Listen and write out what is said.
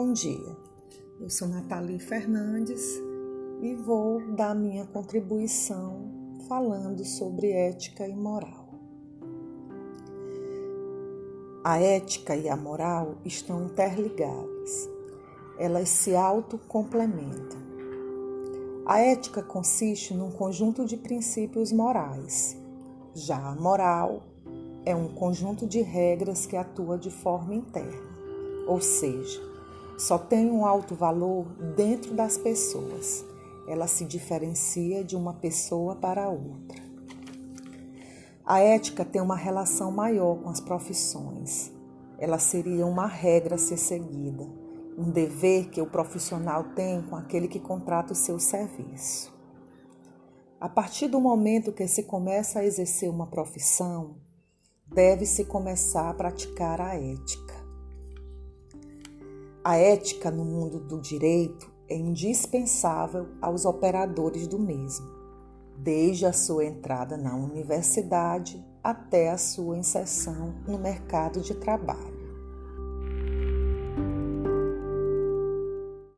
Bom dia, eu sou Nathalie Fernandes e vou dar minha contribuição falando sobre ética e moral. A ética e a moral estão interligadas, elas se autocomplementam. A ética consiste num conjunto de princípios morais, já a moral é um conjunto de regras que atua de forma interna, ou seja, só tem um alto valor dentro das pessoas. Ela se diferencia de uma pessoa para outra. A ética tem uma relação maior com as profissões. Ela seria uma regra a ser seguida, um dever que o profissional tem com aquele que contrata o seu serviço. A partir do momento que se começa a exercer uma profissão, deve-se começar a praticar a ética. A ética no mundo do direito é indispensável aos operadores do mesmo, desde a sua entrada na universidade até a sua inserção no mercado de trabalho.